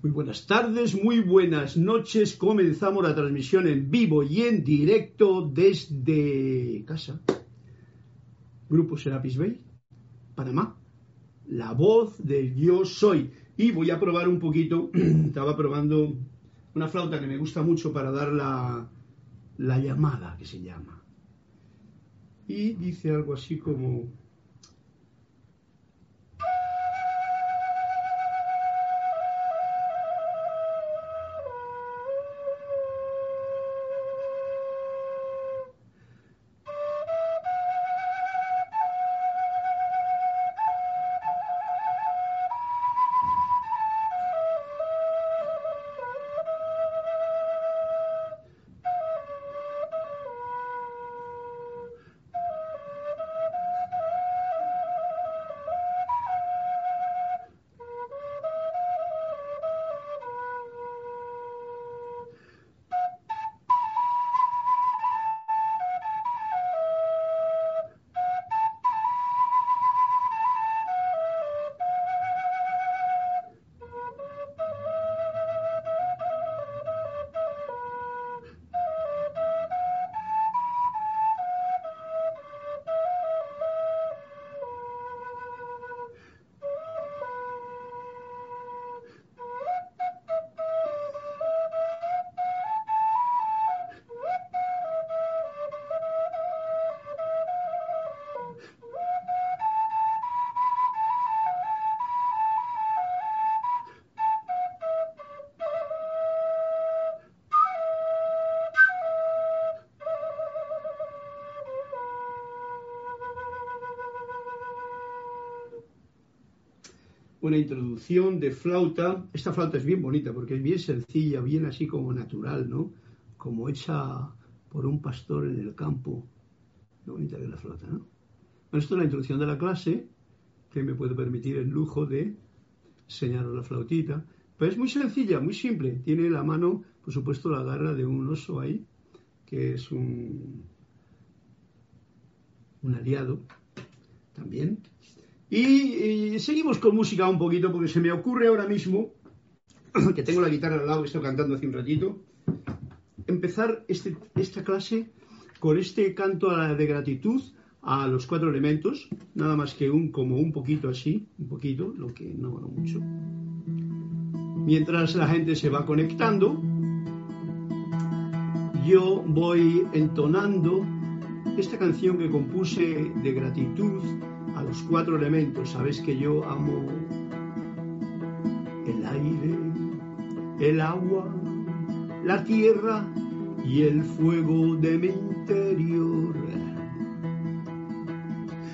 Muy buenas tardes, muy buenas noches. Comenzamos la transmisión en vivo y en directo desde casa. Grupo Serapis Bay, Panamá. La voz del yo soy. Y voy a probar un poquito. Estaba probando una flauta que me gusta mucho para dar la, la llamada que se llama. Y dice algo así como... una introducción de flauta. Esta flauta es bien bonita porque es bien sencilla, bien así como natural, ¿no? Como hecha por un pastor en el campo. Qué bonita que es la flauta, ¿no? Bueno, esto es la introducción de la clase, que me puede permitir el lujo de enseñaros la flautita. Pero es muy sencilla, muy simple. Tiene la mano, por supuesto, la garra de un oso ahí, que es un, un aliado también. Y, seguimos con música un poquito porque se me ocurre ahora mismo, que tengo la guitarra al lado, estoy cantando hace un ratito, empezar este, esta clase con este canto de gratitud a los cuatro elementos, nada más que un como un poquito así, un poquito, lo que no, no mucho. Mientras la gente se va conectando, yo voy entonando esta canción que compuse de gratitud a los cuatro elementos. Sabes que yo amo el aire, el agua, la tierra y el fuego de mi interior.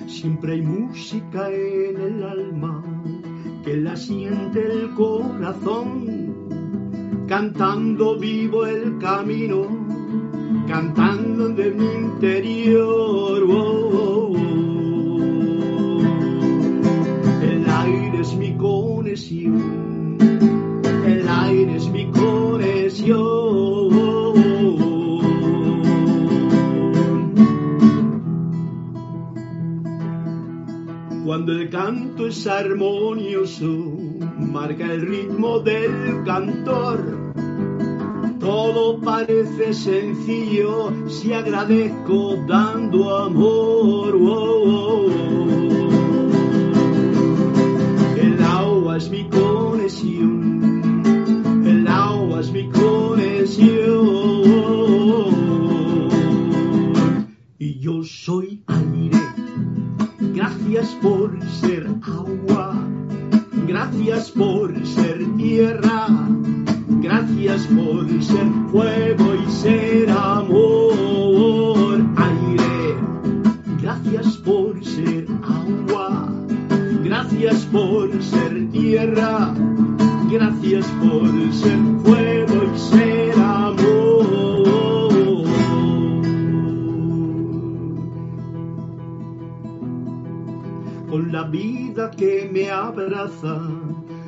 Siempre hay música en el alma que la siente el corazón, cantando vivo el camino, cantando de mi interior. Oh, oh, oh. El aire es mi conexión. Cuando el canto es armonioso, marca el ritmo del cantor. Todo parece sencillo si agradezco dando amor. Oh, oh, oh. Es mi conexión, el agua es mi conexión. Y yo soy aire, gracias por ser agua, gracias por ser tierra, gracias por ser fuego y ser amor. Gracias por ser tierra, gracias por ser fuego y ser amor. Con la vida que me abraza,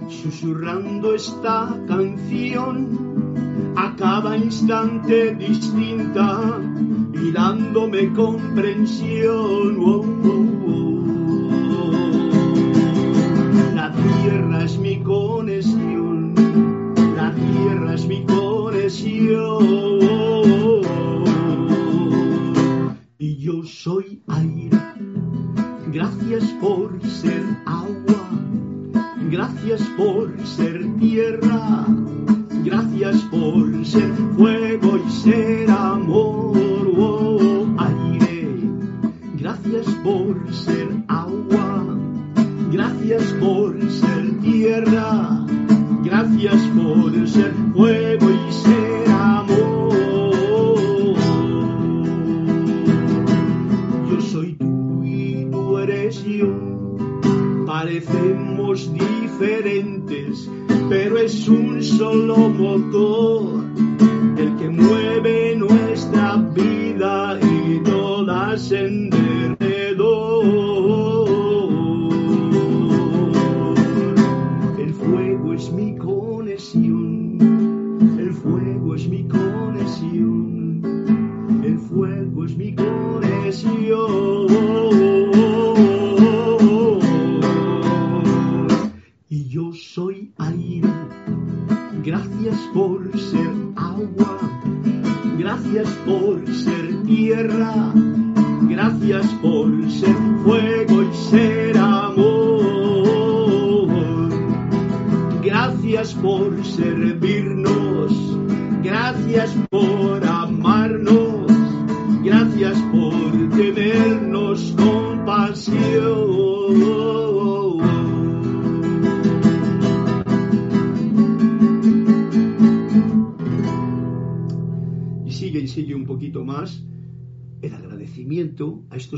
susurrando esta canción, a cada instante distinta y dándome comprensión. Oh, oh, oh tierra es mi conexión, la tierra es mi conexión. Y yo soy aire, gracias por ser agua, gracias por ser tierra, gracias por ser fuego y ser amor. Oh, aire, gracias por ser gracias por ser tierra, gracias por ser fuego y ser amor. Yo soy tú y tú eres yo, parecemos diferentes, pero es un solo motor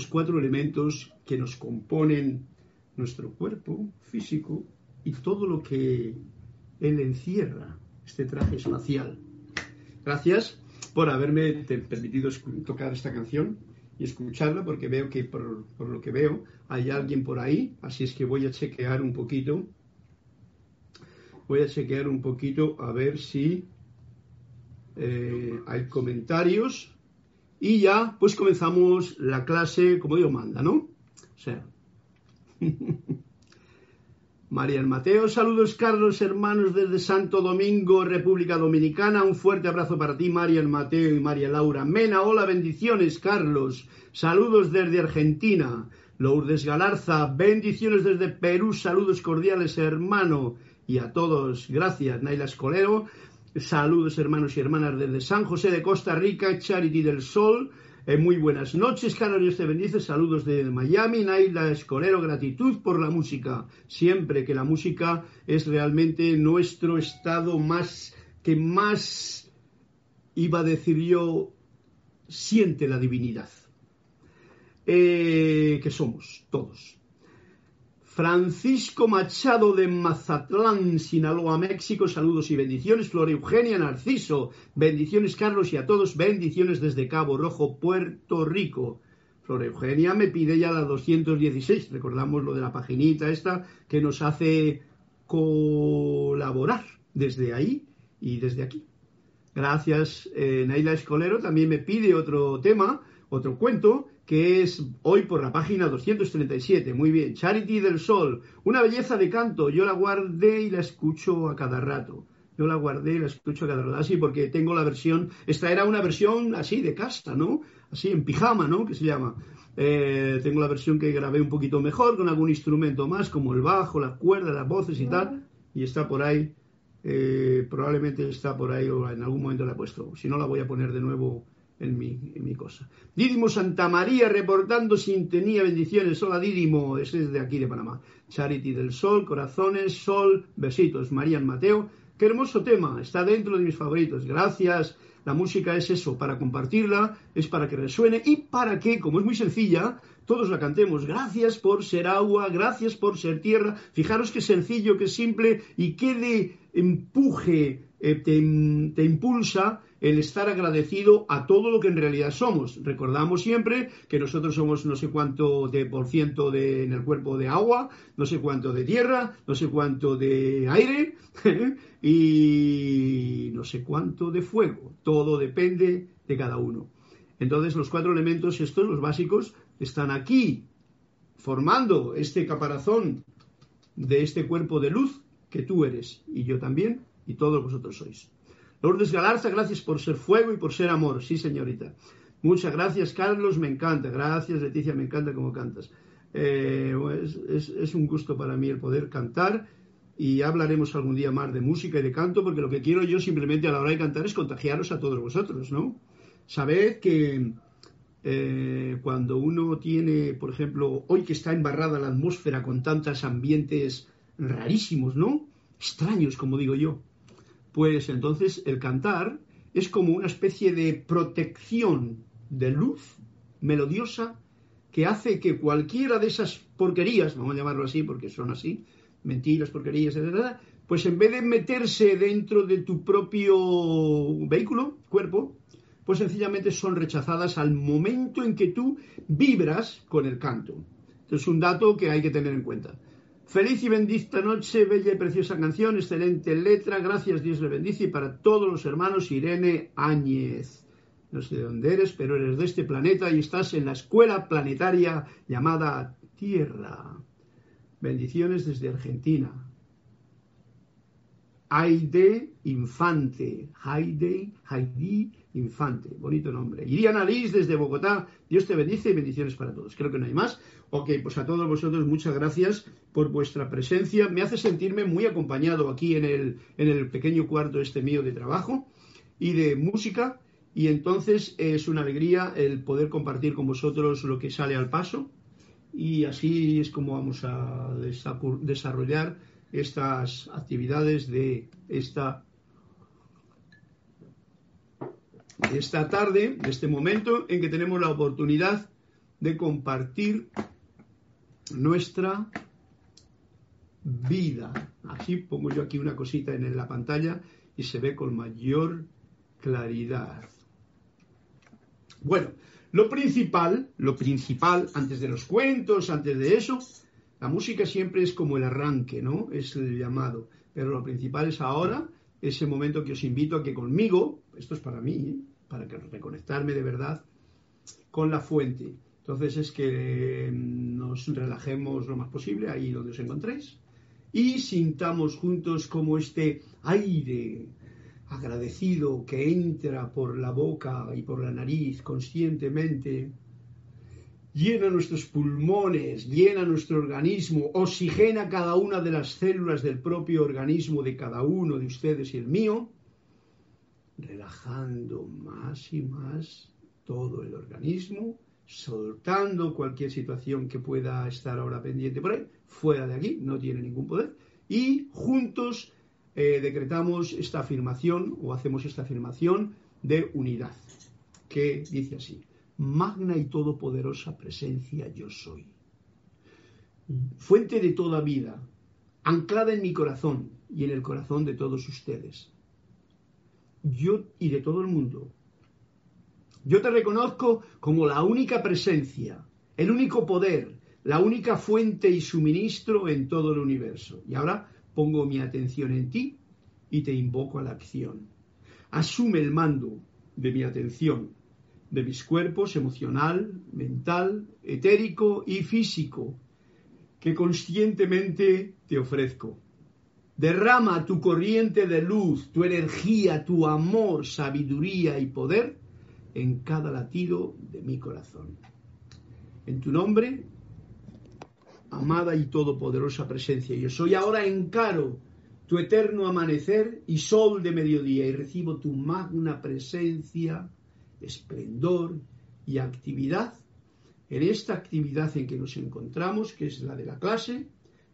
cuatro elementos que nos componen nuestro cuerpo físico y todo lo que él encierra, este traje espacial. Gracias por haberme permitido tocar esta canción y escucharla porque veo que por, por lo que veo hay alguien por ahí, así es que voy a chequear un poquito. Voy a chequear un poquito a ver si eh, hay comentarios y ya pues comenzamos la clase como Dios manda, ¿no? O sea, María Mateo, saludos Carlos, hermanos desde Santo Domingo, República Dominicana. Un fuerte abrazo para ti, María Mateo y María Laura Mena. Hola, bendiciones, Carlos. Saludos desde Argentina. Lourdes Galarza, bendiciones desde Perú. Saludos cordiales, hermano. Y a todos, gracias, Naila Escolero. Saludos, hermanos y hermanas desde San José de Costa Rica, Charity del Sol. Eh, muy buenas noches, Carlos Dios te bendice. Saludos de Miami, Naila Escolero. Gratitud por la música. Siempre que la música es realmente nuestro estado más, que más, iba a decir yo, siente la divinidad. Eh, que somos todos. Francisco Machado de Mazatlán, Sinaloa, México, saludos y bendiciones. Flor Eugenia Narciso, bendiciones Carlos y a todos, bendiciones desde Cabo Rojo, Puerto Rico. Flor Eugenia me pide ya la 216, recordamos lo de la paginita esta que nos hace colaborar desde ahí y desde aquí. Gracias, eh, Escolero también me pide otro tema, otro cuento, que es hoy por la página 237. Muy bien, Charity del Sol, una belleza de canto. Yo la guardé y la escucho a cada rato. Yo la guardé y la escucho a cada rato. Así porque tengo la versión, esta era una versión así de casta, ¿no? Así en pijama, ¿no? Que se llama. Eh, tengo la versión que grabé un poquito mejor, con algún instrumento más, como el bajo, las cuerdas, las voces y tal. Y está por ahí. Eh, probablemente está por ahí o en algún momento la he puesto. Si no, la voy a poner de nuevo en mi, en mi cosa. Dídimo Santa María reportando sintonía, bendiciones. Hola Dídimo, ese es de aquí de Panamá. Charity del Sol, corazones, sol, besitos. María Mateo, qué hermoso tema, está dentro de mis favoritos. Gracias. La música es eso, para compartirla, es para que resuene y para que, como es muy sencilla, todos la cantemos. Gracias por ser agua, gracias por ser tierra. Fijaros qué sencillo, qué simple y qué de empuje eh, te, te impulsa el estar agradecido a todo lo que en realidad somos. Recordamos siempre que nosotros somos no sé cuánto de por ciento de, en el cuerpo de agua, no sé cuánto de tierra, no sé cuánto de aire y no sé cuánto de fuego. Todo depende de cada uno. Entonces los cuatro elementos, estos, los básicos, están aquí formando este caparazón de este cuerpo de luz que tú eres y yo también y todos vosotros sois. Lourdes Galarza, gracias por ser fuego y por ser amor. Sí, señorita. Muchas gracias, Carlos, me encanta. Gracias, Leticia, me encanta cómo cantas. Eh, es, un gusto para mí el poder cantar y hablaremos algún día más de música y de canto, porque lo que quiero yo simplemente a la hora de cantar es contagiaros a todos vosotros, ¿no? Sabed que eh, cuando uno tiene, por ejemplo, hoy que está embarrada la atmósfera con tantos ambientes rarísimos, ¿no? Extraños, como digo yo, pues entonces el cantar es como una especie de protección de luz melodiosa que hace que cualquiera de esas porquerías, vamos a llamarlo así porque son así, mentiras, porquerías, etc., pues en vez de meterse dentro de tu propio vehículo, cuerpo, pues sencillamente son rechazadas al momento en que tú vibras con el canto. es un dato que hay que tener en cuenta. Feliz y bendita noche, bella y preciosa canción, excelente letra, gracias, Dios le bendice y para todos los hermanos Irene Áñez. No sé de dónde eres, pero eres de este planeta y estás en la escuela planetaria llamada Tierra. Bendiciones desde Argentina. Aide Infante. Heide, Heidi Infante. Bonito nombre. Iriana Liz desde Bogotá. Dios te bendice y bendiciones para todos. Creo que no hay más. Ok, pues a todos vosotros muchas gracias por vuestra presencia. Me hace sentirme muy acompañado aquí en el, en el pequeño cuarto este mío de trabajo y de música. Y entonces es una alegría el poder compartir con vosotros lo que sale al paso. Y así es como vamos a desarrollar estas actividades de esta, esta tarde, de este momento en que tenemos la oportunidad de compartir nuestra vida. Así pongo yo aquí una cosita en la pantalla y se ve con mayor claridad. Bueno, lo principal, lo principal, antes de los cuentos, antes de eso, la música siempre es como el arranque, ¿no? Es el llamado. Pero lo principal es ahora, ese momento que os invito a que conmigo, esto es para mí, ¿eh? para que reconectarme de verdad con la fuente. Entonces es que nos relajemos lo más posible ahí donde os encontréis y sintamos juntos como este aire agradecido que entra por la boca y por la nariz conscientemente llena nuestros pulmones, llena nuestro organismo, oxigena cada una de las células del propio organismo de cada uno de ustedes y el mío, relajando más y más todo el organismo, soltando cualquier situación que pueda estar ahora pendiente por ahí, fuera de aquí, no tiene ningún poder, y juntos eh, decretamos esta afirmación o hacemos esta afirmación de unidad, que dice así magna y todopoderosa presencia yo soy. Fuente de toda vida, anclada en mi corazón y en el corazón de todos ustedes. Yo y de todo el mundo. Yo te reconozco como la única presencia, el único poder, la única fuente y suministro en todo el universo. Y ahora pongo mi atención en ti y te invoco a la acción. Asume el mando de mi atención de mis cuerpos emocional, mental, etérico y físico, que conscientemente te ofrezco. Derrama tu corriente de luz, tu energía, tu amor, sabiduría y poder en cada latido de mi corazón. En tu nombre, amada y todopoderosa presencia, yo soy ahora encaro tu eterno amanecer y sol de mediodía y recibo tu magna presencia esplendor y actividad en esta actividad en que nos encontramos, que es la de la clase,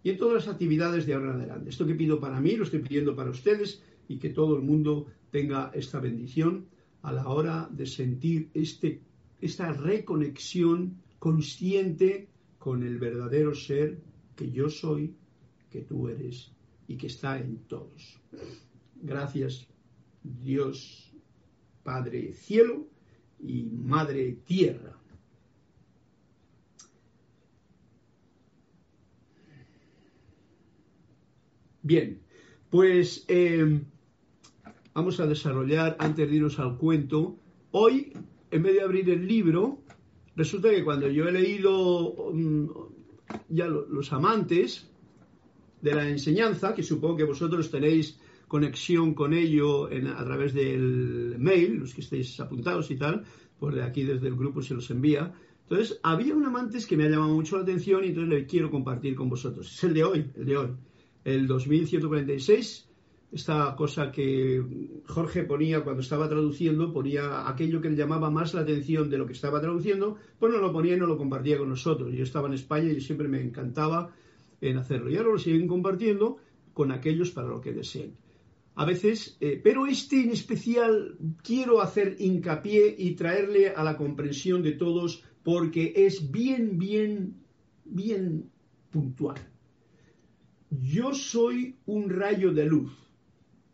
y en todas las actividades de ahora en adelante. Esto que pido para mí, lo estoy pidiendo para ustedes y que todo el mundo tenga esta bendición a la hora de sentir este, esta reconexión consciente con el verdadero ser que yo soy, que tú eres y que está en todos. Gracias, Dios Padre Cielo y Madre Tierra. Bien, pues em, vamos a desarrollar, antes de irnos al cuento, hoy, en vez de abrir el libro, resulta que cuando yo he leído mm, ya los amantes de la enseñanza, que supongo que vosotros tenéis conexión con ello a través del mail, los que estéis apuntados y tal, pues de aquí desde el grupo se los envía. Entonces, había un amantes que me ha llamado mucho la atención y entonces le quiero compartir con vosotros. Es el de hoy, el de hoy. el 2146, esta cosa que Jorge ponía cuando estaba traduciendo, ponía aquello que le llamaba más la atención de lo que estaba traduciendo, pues no lo ponía y no lo compartía con nosotros. Yo estaba en España y siempre me encantaba en hacerlo. Y ahora lo siguen compartiendo con aquellos para lo que deseen. A veces, eh, pero este en especial quiero hacer hincapié y traerle a la comprensión de todos porque es bien, bien, bien puntual. Yo soy un rayo de luz.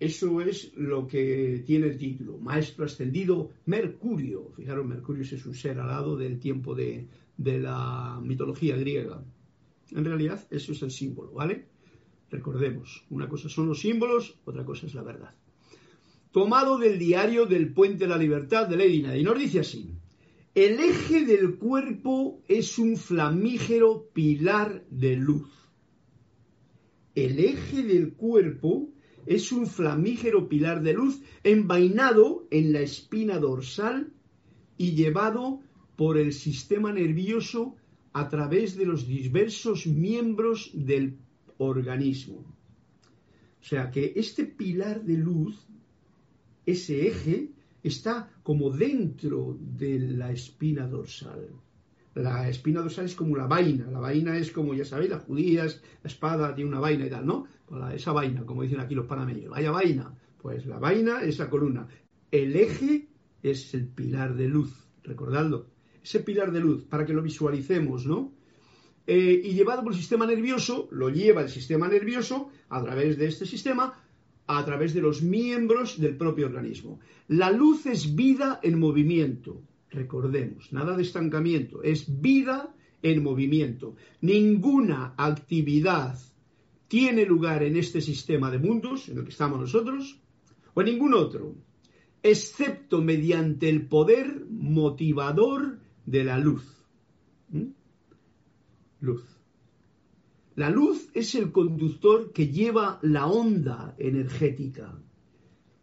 Eso es lo que tiene el título. Maestro ascendido Mercurio. Fijaros, Mercurio es un ser alado del tiempo de, de la mitología griega. En realidad, eso es el símbolo, ¿vale? Recordemos, una cosa son los símbolos, otra cosa es la verdad. Tomado del diario del Puente de la Libertad de Lady y nos dice así, el eje del cuerpo es un flamígero pilar de luz. El eje del cuerpo es un flamígero pilar de luz envainado en la espina dorsal y llevado por el sistema nervioso a través de los diversos miembros del organismo. O sea que este pilar de luz, ese eje, está como dentro de la espina dorsal. La espina dorsal es como la vaina, la vaina es como, ya sabéis, las judías, la espada tiene una vaina y tal, ¿no? Esa vaina, como dicen aquí los panameños, vaya vaina, pues la vaina es la columna. El eje es el pilar de luz, recordadlo, ese pilar de luz, para que lo visualicemos, ¿no? Eh, y llevado por el sistema nervioso, lo lleva el sistema nervioso a través de este sistema, a través de los miembros del propio organismo. La luz es vida en movimiento, recordemos, nada de estancamiento, es vida en movimiento. Ninguna actividad tiene lugar en este sistema de mundos en el que estamos nosotros, o en ningún otro, excepto mediante el poder motivador de la luz. ¿Mm? luz. La luz es el conductor que lleva la onda energética.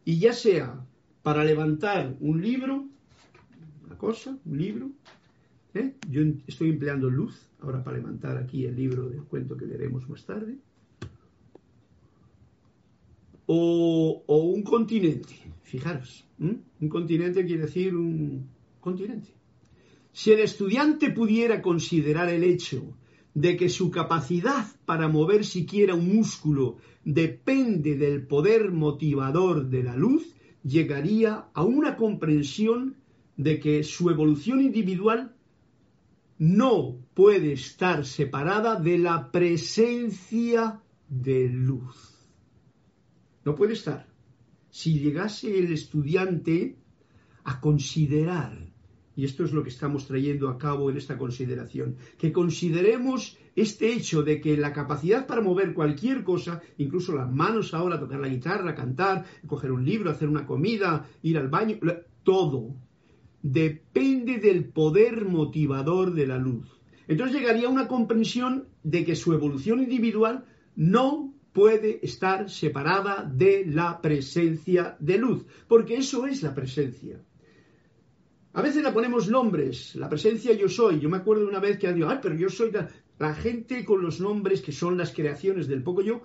Y ya sea para levantar un libro, una cosa, un libro, ¿eh? yo estoy empleando luz ahora para levantar aquí el libro del cuento que leeremos más tarde, o, un continente, fijaros, un continente quiere decir un continente. Si el estudiante pudiera considerar el hecho de que su capacidad para mover siquiera un músculo depende del poder motivador de la luz, llegaría a una comprensión de que su evolución individual no puede estar separada de la presencia de luz. No puede estar. Si llegase el estudiante a considerar y esto es lo que estamos trayendo a cabo en esta consideración, que consideremos este hecho de que la capacidad para mover cualquier cosa, incluso las manos ahora, tocar la guitarra, cantar, coger un libro, hacer una comida, ir al baño, todo, depende del poder motivador de la luz. Entonces llegaría a una comprensión de que su evolución individual no puede estar separada de la presencia de luz, porque eso es la presencia. A veces le ponemos nombres, la presencia yo soy. Yo me acuerdo una vez que dicho, ay, pero yo soy. La gente con los nombres que son las creaciones del poco yo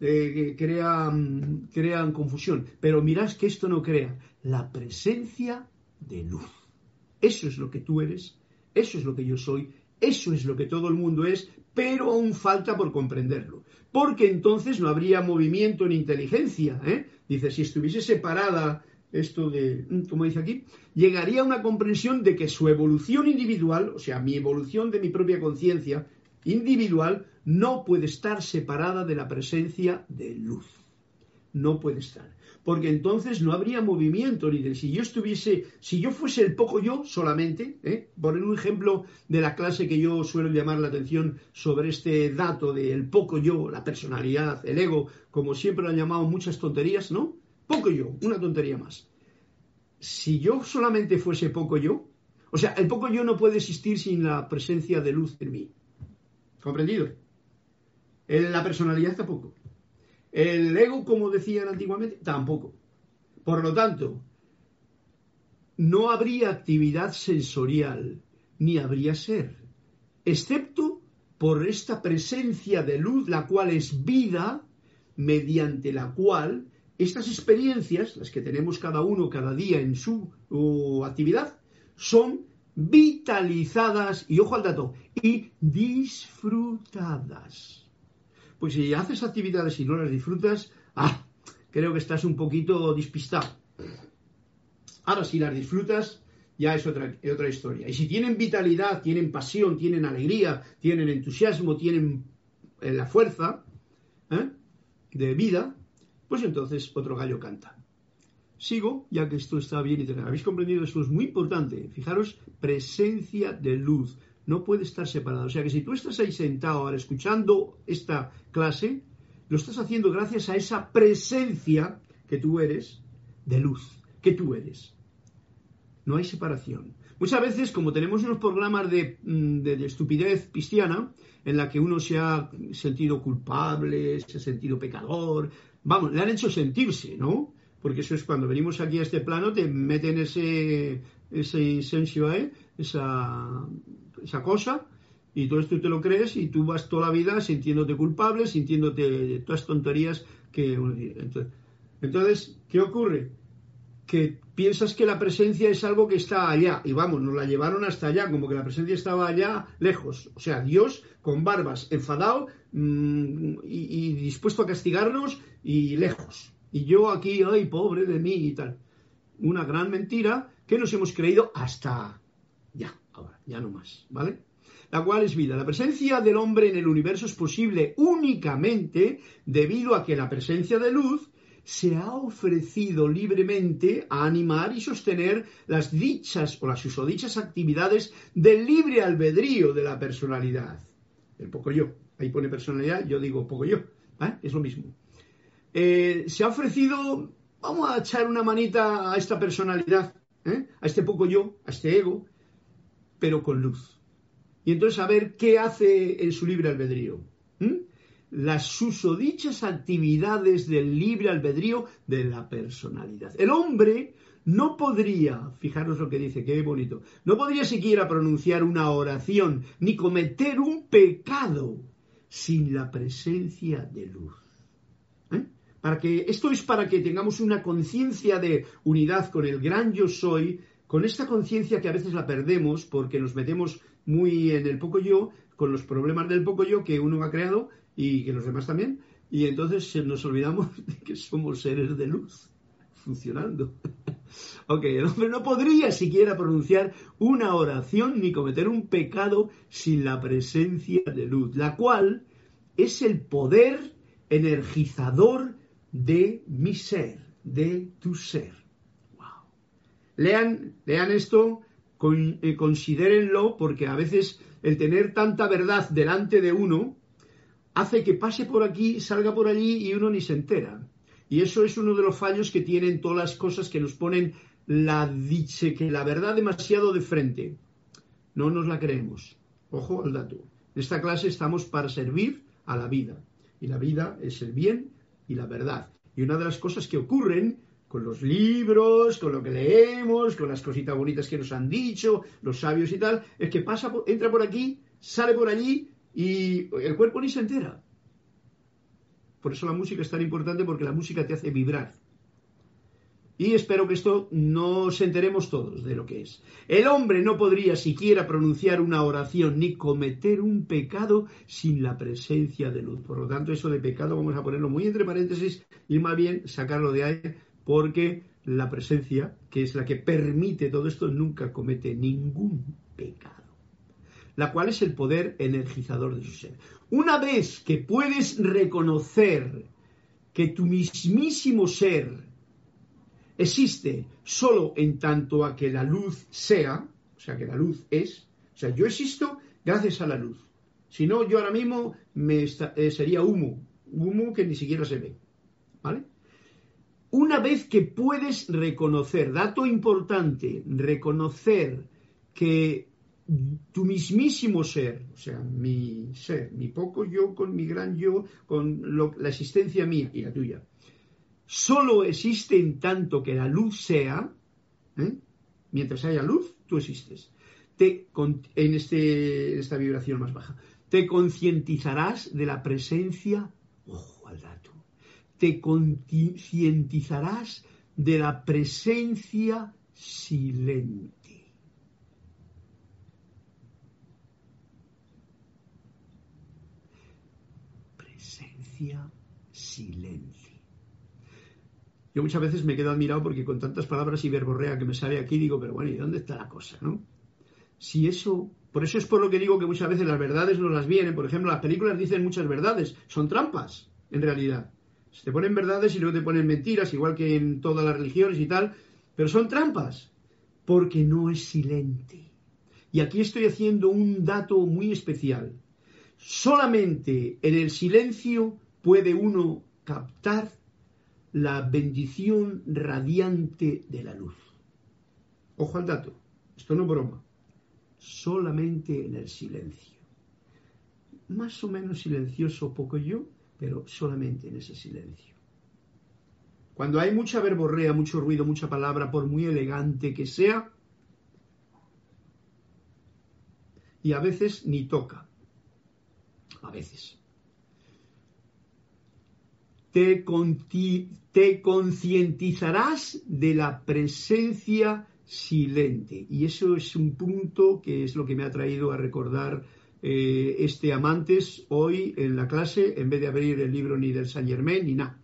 eh, crean, crean confusión. Pero mirad que esto no crea la presencia de luz. Eso es lo que tú eres, eso es lo que yo soy, eso es lo que todo el mundo es, pero aún falta por comprenderlo. Porque entonces no habría movimiento ni inteligencia. ¿eh? Dice, si estuviese separada esto de, mm, como dice aquí, llegaría a una comprensión de que su evolución individual, o sea, mi evolución de mi propia conciencia individual, no puede estar separada de la presencia de luz. No puede estar. Porque entonces no habría movimiento de si yo estuviese, si yo fuese el poco yo solamente, ¿eh? poner un ejemplo de la clase que yo suelo llamar la atención sobre este dato del poco yo, la personalidad, el ego, como siempre lo han llamado muchas tonterías, ¿no? Poco yo, una tontería más. Si yo solamente fuese poco yo, o sea, el poco yo no puede existir sin la presencia de luz en mí. ¿Comprendido? En la personalidad tampoco. El ego, como decían antiguamente, tampoco. Por lo tanto, no habría actividad sensorial, ni habría ser, excepto por esta presencia de luz, la cual es vida, mediante la cual estas experiencias, las que tenemos cada uno cada día en su actividad, son vitalizadas, y ojo al dato, y disfrutadas. Pues si haces actividades y no las disfrutas, ah, creo que estás un poquito despistado. Ahora, si las disfrutas, ya es otra, otra historia. Y si tienen vitalidad, tienen pasión, tienen alegría, tienen entusiasmo, tienen eh, la fuerza ¿eh? de vida, pues entonces otro gallo canta. Sigo, ya que esto está bien y habéis comprendido, esto es muy importante. Fijaros, presencia de luz. No puede estar separado. O sea que si tú estás ahí sentado ahora escuchando esta clase, lo estás haciendo gracias a esa presencia que tú eres de luz, que tú eres. No hay separación. Muchas veces, como tenemos unos programas de, mm, de, estupidez cristiana, en la que uno se ha sentido culpable, se ha sentido pecador, vamos, le han hecho sentirse, ¿no? Porque eso es cuando venimos aquí a este plano, te meten ese, ese esa, esa cosa, y todo esto te lo crees y tú vas toda la vida sintiéndote culpable, sintiéndote todas tonterías que... Entonces, ¿qué ocurre? Que piensas que la presencia es algo que está allá, y vamos, nos la llevaron hasta allá, como que la presencia estaba allá lejos. O sea, Dios con barbas, enfadado mmm, y, y dispuesto a castigarnos y lejos. Y yo aquí, ay, pobre de mí y tal. Una gran mentira que nos hemos creído hasta ahora, ya no más, ¿vale? La cual es vida. La presencia del hombre en el universo es posible únicamente debido a que la presencia de luz se ha ofrecido libremente a animar y sostener las dichas o las usodichas actividades del libre albedrío de la personalidad. El poco yo. Ahí pone personalidad, yo digo poco yo. ¿eh? Es lo mismo. Eh, se ha ofrecido, vamos a echar una manita a esta personalidad, ¿eh? a este poco yo, a este ego, pero con luz. Y entonces a ver qué hace en su libre albedrío. Las susodichas actividades del libre albedrío de la personalidad. El hombre no podría, fijaros lo que dice, qué bonito, no podría siquiera pronunciar una oración ni cometer un pecado sin la presencia de luz. ¿Eh? Para que, esto es para que tengamos una conciencia de unidad con el gran yo soy, con esta conciencia que a veces la perdemos porque nos metemos muy en el poco yo, con los problemas del poco yo que uno ha creado y que los demás también, y entonces nos olvidamos de que somos seres de luz funcionando. ok, el hombre no podría siquiera pronunciar una oración ni cometer un pecado sin la presencia de luz, la cual es el poder energizador de mi ser, de tu ser. Lean, lean esto, con, eh, considérenlo, porque a veces el tener tanta verdad delante de uno hace que pase por aquí, salga por allí y uno ni se entera. Y eso es uno de los fallos que tienen todas las cosas que nos ponen la dice que la verdad demasiado de frente. No nos la creemos. Ojo al dato. En esta clase estamos para servir a la vida. Y la vida es el bien y la verdad. Y una de las cosas que ocurren con los libros, con lo que leemos, con las cositas bonitas que nos han dicho, los sabios y tal, es que pasa, entra por aquí, sale por allí y el cuerpo ni se entera. Por eso la música es tan importante porque la música te hace vibrar. Y espero que esto nos enteremos todos de lo que es. El hombre no podría siquiera pronunciar una oración ni cometer un pecado sin la presencia de luz. Por lo tanto, eso de pecado vamos a ponerlo muy entre paréntesis y más bien sacarlo de ahí porque la presencia, que es la que permite todo esto, nunca comete ningún pecado. La cual es el poder energizador de su ser. Una vez que puedes reconocer que tu mismísimo ser existe solo en tanto a que la luz sea, o sea, que la luz es, o sea, yo existo gracias a la luz. Si no, yo ahora mismo eh, sería humo, humo que ni siquiera se ve. Una vez que puedes reconocer, dato importante, reconocer que tu mismísimo ser, o sea, mi ser, mi poco yo con mi gran yo, con la existencia mía y la tuya, solo existe en tanto que la luz sea, ¿eh? mientras haya luz, tú existes. Te, en este, esta vibración más baja, te concientizarás de la presencia, ojo al dato, te concientizarás de la presencia silente. Presencia silente. Yo muchas veces me quedo admirado porque con tantas palabras y verborrea que me sale aquí digo, pero bueno, ¿y dónde está la cosa, no? Si eso, por eso es por lo que digo que muchas veces las verdades no las vienen. Por ejemplo, las películas dicen muchas verdades, son trampas, en realidad. Se te ponen verdades y luego te ponen mentiras, igual que en todas las religiones y tal, pero son trampas, porque no es silente. Y aquí estoy haciendo un dato muy especial. Solamente en el silencio puede uno captar la bendición radiante de la luz. Ojo al dato, esto no es broma, solamente en el silencio. Más o menos silencioso poco yo, pero solamente en ese silencio. Cuando hay mucha verborrea, mucho ruido, mucha palabra, por muy elegante que sea, y a veces ni toca, a veces te, concientizarás de la presencia silente. Y eso es un punto que es lo que me ha traído a recordar eh, este Amantes hoy en la clase, en vez de abrir el libro ni del Saint Germain ni nada.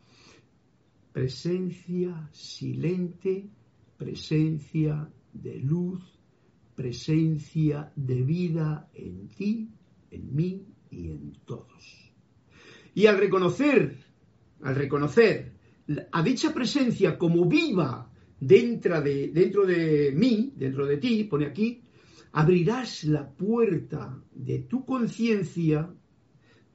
Presencia silente, presencia de luz, presencia de vida en ti, en mí y en todos. Y al reconocer al reconocer a dicha presencia como viva dentro de, dentro de mí, dentro de ti, pone aquí, abrirás la puerta de tu conciencia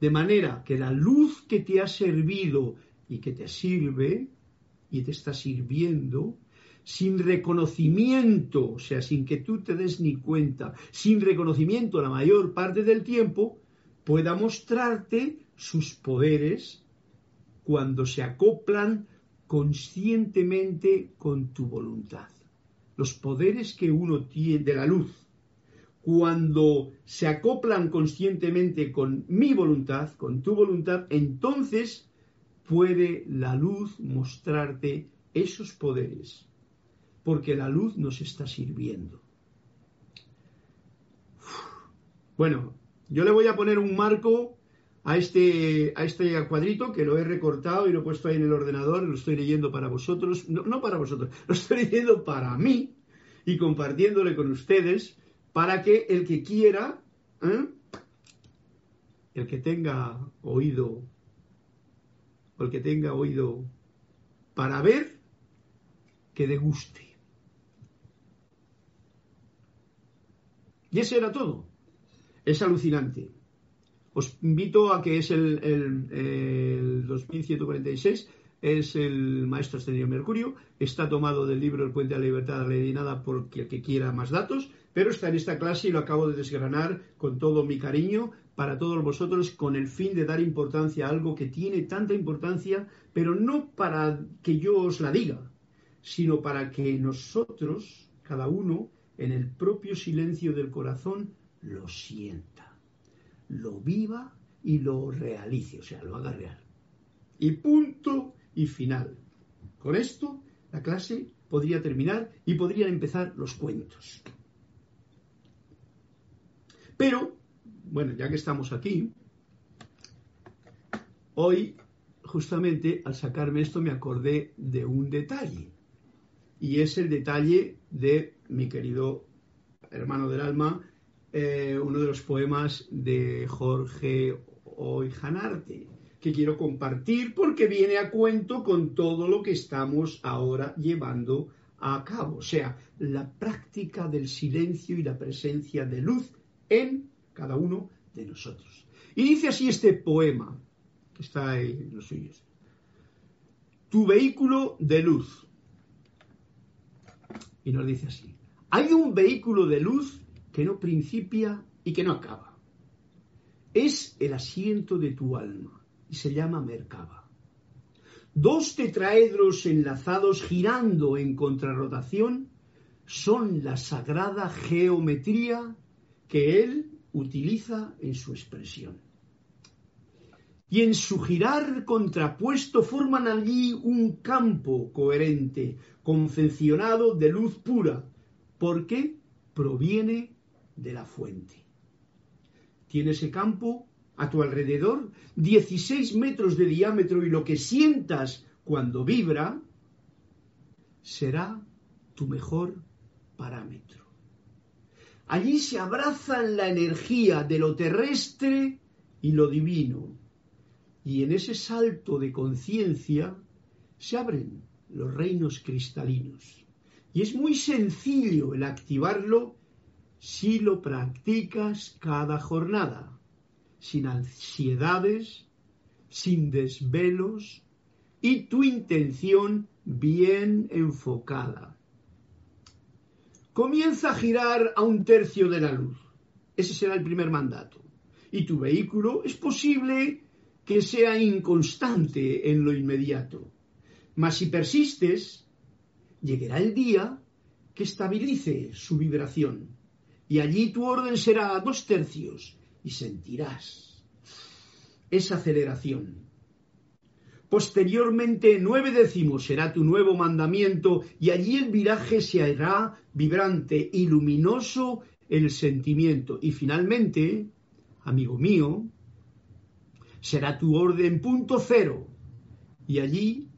de manera que la luz que te ha servido y que te sirve y te está sirviendo, sin reconocimiento, o sea, sin que tú te des ni cuenta, sin reconocimiento la mayor parte del tiempo, pueda mostrarte sus poderes cuando se acoplan conscientemente con tu voluntad. Los poderes que uno tiene de la luz, cuando se acoplan conscientemente con mi voluntad, con tu voluntad, entonces puede la luz mostrarte esos poderes, porque la luz nos está sirviendo. Bueno, yo le voy a poner un marco a este, a este cuadrito que lo he recortado y lo he puesto ahí en el ordenador, lo estoy leyendo para vosotros, no, para vosotros, lo estoy leyendo para mí y compartiéndole con ustedes para que el que quiera, ¿eh? el que tenga oído, o el que tenga oído para ver, que deguste. Y ese era todo. Es alucinante. Os invito a que es el, el, 2146, es el maestro ascendido Mercurio, está tomado del libro El puente de la libertad, la ley de nada, porque el que quiera más datos, pero está en esta clase y lo acabo de desgranar con todo mi cariño para todos vosotros con el fin de dar importancia a algo que tiene tanta importancia, pero no para que yo os la diga, sino para que nosotros, cada uno, en el propio silencio del corazón, lo sienta lo viva y lo realice, o sea, lo haga real. Y punto y final. Con esto la clase podría terminar y podrían empezar los cuentos. Pero, bueno, ya que estamos aquí, hoy justamente al sacarme esto me acordé de un detalle. Y es el detalle de mi querido hermano del alma, eh, uno de los poemas de Jorge Oijanarte, que quiero compartir porque viene a cuento con todo lo que estamos ahora llevando a cabo, o sea, la práctica del silencio y la presencia de luz en cada uno de nosotros. Y dice así este poema, que está en los suyos. Tu vehículo de luz. Y nos dice así. Hay un vehículo de luz que no principia y que no acaba. Es el asiento de tu alma y se llama Merkaba. Dos tetraedros enlazados girando en contrarrotación son la sagrada geometría que él utiliza en su expresión. y en su girar contrapuesto forman allí un campo coherente, confeccionado de luz pura, porque proviene de la fuente. Tiene ese campo a tu alrededor 16 metros de diámetro y lo que sientas cuando vibra será tu mejor parámetro. Allí se abrazan la energía de lo terrestre y lo divino. Y en ese salto de conciencia se abren los reinos cristalinos. Y es muy sencillo el activarlo si lo practicas cada jornada, sin ansiedades, sin desvelos y tu intención bien enfocada. Comienza a girar a un tercio de la luz. Ese será el primer mandato. Y tu vehículo es posible que sea inconstante en lo inmediato. Mas si persistes, llegará el día que estabilice su vibración. Y allí tu orden será a dos tercios y sentirás esa aceleración Posteriormente, nueve décimos será tu nuevo mandamiento y allí el viraje se hará vibrante y luminoso el sentimiento. Y finalmente, amigo mío, será tu orden punto cero. Y allí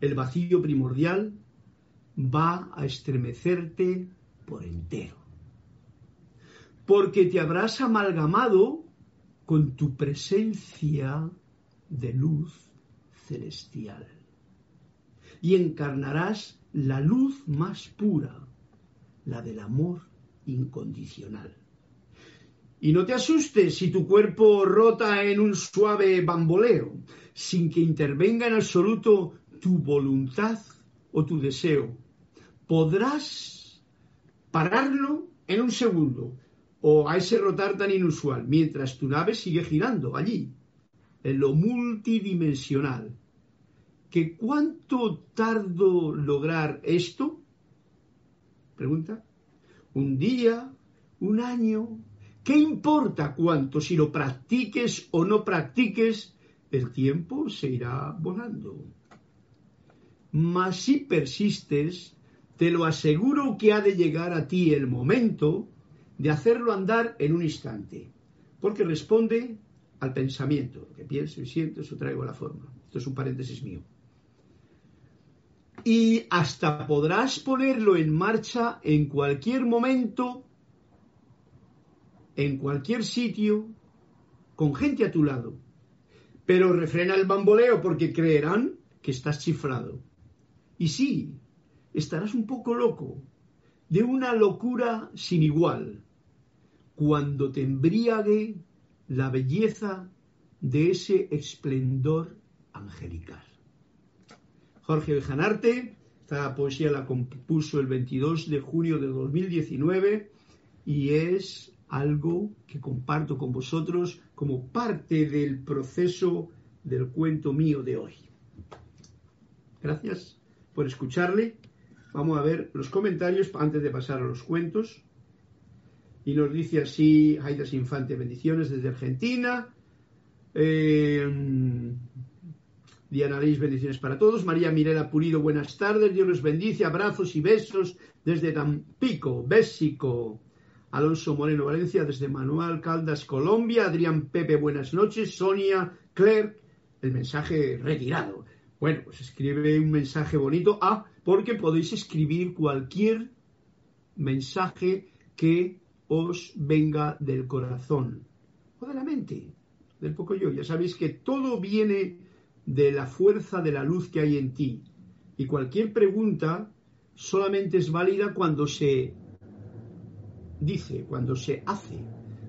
el vacío primordial va a estremecerte por entero. Porque te habrás amalgamado con tu presencia de luz celestial. Y encarnarás la luz más pura, la del amor incondicional. Y no te asustes si tu cuerpo rota en un suave bamboleo, sin que intervenga en absoluto tu voluntad o tu deseo. Podrás pararlo en un segundo o a ese rotar tan inusual, mientras tu nave sigue girando allí, en lo multidimensional. ¿Que cuánto tardo lograr esto? Pregunta. ¿Un día? ¿Un año? ¿Qué importa cuánto? Si lo practiques o no practiques, el tiempo se irá volando. Mas si persistes, te lo aseguro que ha de llegar a ti el momento de hacerlo andar en un instante, porque responde al pensamiento, que pienso y siento, eso traigo a la forma. Esto es un paréntesis mío. Y hasta podrás ponerlo en marcha en cualquier momento, en cualquier sitio, con gente a tu lado. Pero refrena el bamboleo porque creerán que estás chiflado. Y sí, estarás un poco loco, de una locura sin igual, cuando te embriague la belleza de ese esplendor angelical. Jorge Bejanarte, esta poesía la compuso el 22 de junio de 2019 y es algo que comparto con vosotros como parte del proceso del cuento mío de hoy. Gracias por escucharle. Vamos a ver los comentarios antes de pasar a los cuentos. Y nos dice así Haidas Infante, bendiciones desde Argentina. Eh, Diana Reis, bendiciones para todos. María Mirela Pulido, buenas tardes. Dios los bendice. Abrazos y besos desde Tampico, Bésico. Alonso Moreno Valencia, desde Manuel Caldas, Colombia. Adrián Pepe, buenas noches. Sonia Clerc, el mensaje retirado. Bueno, pues escribe un mensaje bonito. Ah, porque podéis escribir cualquier mensaje que os venga del corazón o de la mente, del poco yo. Ya sabéis que todo viene de la fuerza de la luz que hay en ti. Y cualquier pregunta solamente es válida cuando se dice, cuando se hace.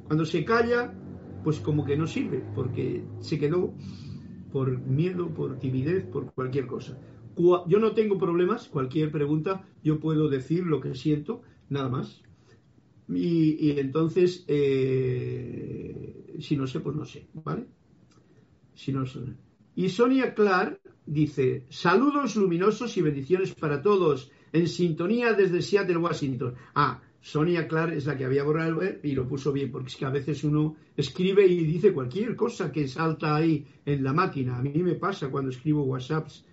Cuando se calla, pues como que no sirve, porque se quedó por miedo, por timidez, por cualquier cosa. Yo no tengo problemas, cualquier pregunta, yo puedo decir lo que siento, nada más. Y, entonces, eh, si no sé, pues no sé, ¿vale? Si no sé. Y Sonia Clark dice, saludos luminosos y bendiciones para todos, en sintonía desde Seattle, Washington. Ah, Sonia Clark es la que había borrado y lo puso bien, porque es que a veces uno escribe y dice cualquier cosa que salta ahí en la máquina. A mí me pasa cuando escribo WhatsApps.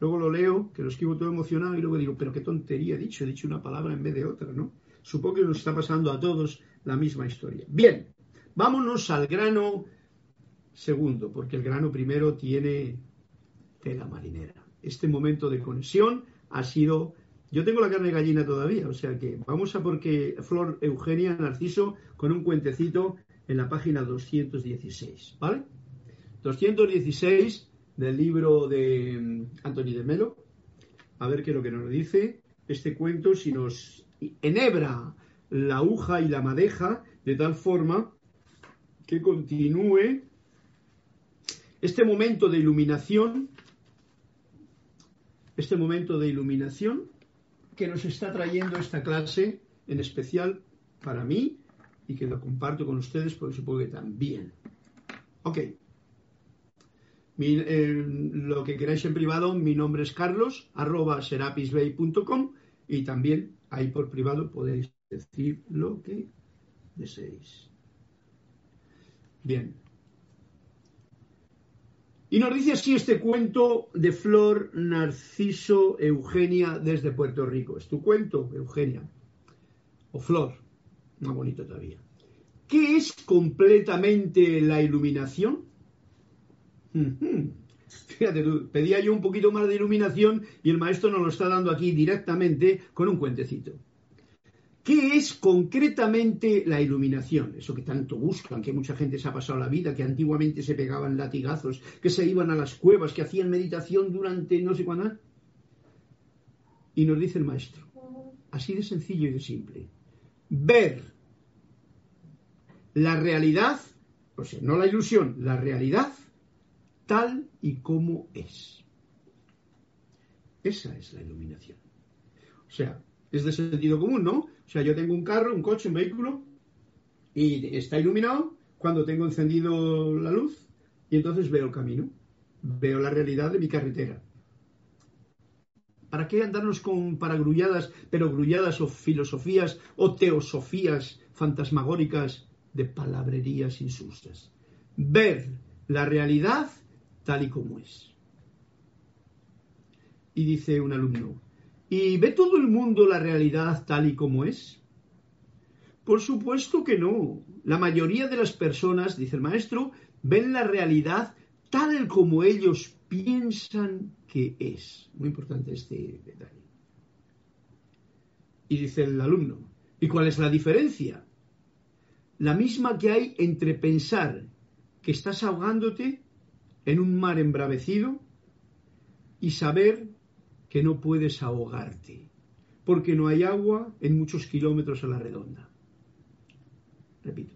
Luego lo leo, que lo escribo todo emocionado y luego digo, pero qué tontería he dicho, he dicho una palabra en vez de otra, ¿no? Supongo que nos está pasando a todos la misma historia. Bien, vámonos al grano segundo, porque el grano primero tiene tela marinera. Este momento de conexión ha sido yo tengo la carne de gallina todavía, o sea que vamos a porque Flor Eugenia Narciso con un cuentecito en la página 216, ¿vale? 216 del libro de mm, Anthony de Melo. A ver qué es lo que nos dice este cuento, si nos enhebra la aguja y la madeja de tal forma que continúe este momento de iluminación, este momento de iluminación que nos está trayendo esta clase, en especial para mí, y que lo comparto con ustedes porque supongo que también. Ok. Eh, lo que queráis en privado, mi nombre es Carlos, arroba serapisbay.com y también ahí por privado podéis decir lo que deseéis. Bien, y nos dice así este cuento de Flor Narciso Eugenia desde Puerto Rico. Es tu cuento, Eugenia. O Flor, más bonito todavía. ¿Qué es completamente la iluminación? Fíjate pedía yo un poquito más de iluminación y el maestro nos lo está dando aquí directamente con un cuentecito. ¿Qué es concretamente la iluminación? Eso que tanto buscan, que mucha gente se ha pasado la vida, que antiguamente se pegaban latigazos, que se iban a las cuevas, que hacían meditación durante no sé cuándo. Y nos dice el maestro, así de sencillo y de simple, ver la realidad, o sea, no la ilusión, la realidad tal y como es. Esa es la iluminación. O sea, es de sentido común, ¿no? O sea, yo tengo un carro, un coche, un vehículo y está iluminado cuando tengo encendido la luz y entonces veo el camino, veo la realidad de mi carretera. ¿Para qué andarnos con paragrulladas, pero grulladas o filosofías o teosofías fantasmagóricas de palabrerías insustas? Ver la realidad tal y como es. Y dice un alumno, ¿Y ve todo el mundo la realidad tal y como es? Por supuesto que no. La mayoría de las personas, dice el maestro, ven la realidad tal como ellos piensan que es. Muy importante este detalle. Y dice el alumno, ¿y cuál es la diferencia? La misma que hay entre pensar que estás ahogándote en un mar embravecido y saber que no puedes ahogarte, porque no hay agua en muchos kilómetros a la redonda. Repito,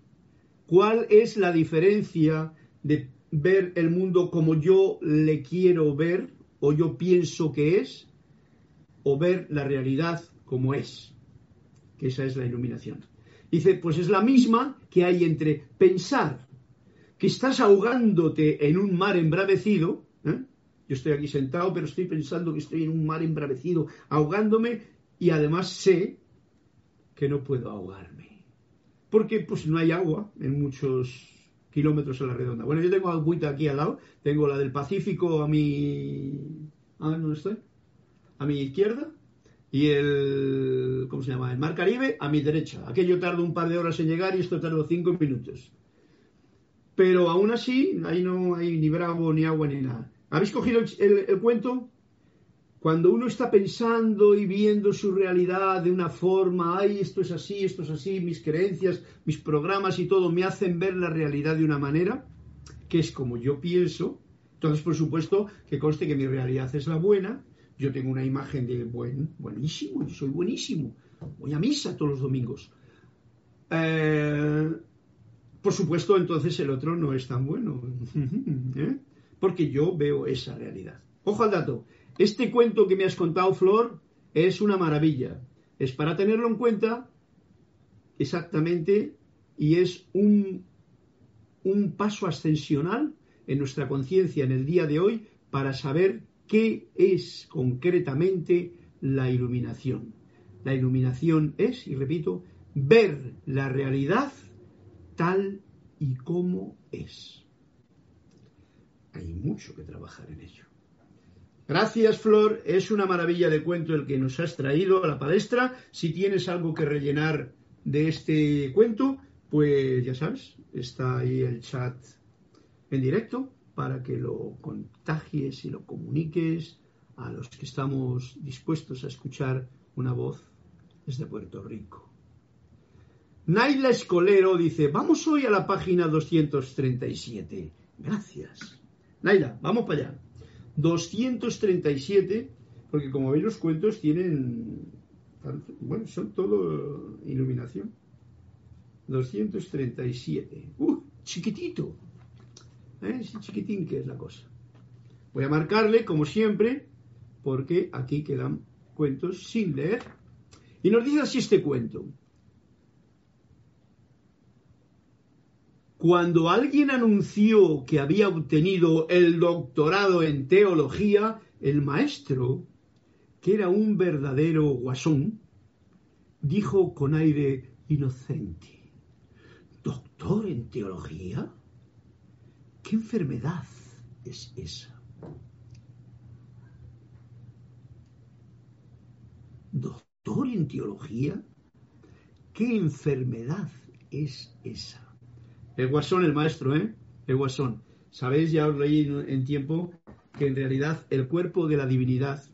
¿cuál es la diferencia de ver el mundo como yo le quiero ver o yo pienso que es, o ver la realidad como es? Que esa es la iluminación. Dice, pues es la misma que hay entre pensar que estás ahogándote en un mar embravecido, ¿eh? Yo estoy aquí sentado, pero estoy pensando que estoy en un mar embravecido, ahogándome y además sé que no puedo ahogarme. Porque pues no hay agua en muchos kilómetros a la redonda. Bueno, yo tengo agüita aquí al lado, tengo la del Pacífico a mi... ¿A dónde estoy? A mi izquierda y el... ¿cómo se llama? El Mar Caribe a mi derecha. Aquello tarda un par de horas en llegar y esto tarda cinco minutos. Pero aún así, ahí no hay ni bravo, ni agua, ni nada. ¿Habéis cogido el, cuento? Cuando uno está pensando y viendo su realidad de una forma, ay, esto es así, esto es así, mis creencias, mis programas y todo me hacen ver la realidad de una manera, que es como yo pienso, entonces por supuesto que conste que mi realidad es la buena, yo tengo una imagen de buen, buenísimo, yo soy buenísimo, voy a misa todos los domingos. Eh, por supuesto, entonces el otro no es tan bueno. ¿Eh? porque yo veo esa realidad. Ojo al dato, este cuento que me has contado, Flor, es una maravilla. Es para tenerlo en cuenta exactamente y es un, un paso ascensional en nuestra conciencia en el día de hoy para saber qué es concretamente la iluminación. La iluminación es, y repito, ver la realidad tal y como es. Hay mucho que trabajar en ello. Gracias, Flor. Es una maravilla de cuento el que nos has traído a la palestra. Si tienes algo que rellenar de este cuento, pues ya sabes, está ahí el chat en directo para que lo contagies y lo comuniques a los que estamos dispuestos a escuchar una voz desde Puerto Rico. Naila Escolero dice, vamos hoy a la página 237. Gracias. Naila, vamos para allá. 237, porque como veis los cuentos tienen, bueno, son todo iluminación. 237. ¡Uh! Chiquitito. ¿Eh? chiquitín que es la cosa. Voy a marcarle, como siempre, porque aquí quedan cuentos sin leer. Y nos dice así este cuento. Cuando alguien anunció que había obtenido el doctorado en teología, el maestro, que era un verdadero guasón, dijo con aire inocente, ¿Doctor en teología? ¿Qué enfermedad es esa? ¿Doctor en teología? ¿Qué enfermedad es esa? El guasón, el maestro, ¿eh? El guasón. Sabéis, ya os leí en tiempo, que en realidad el cuerpo de la divinidad,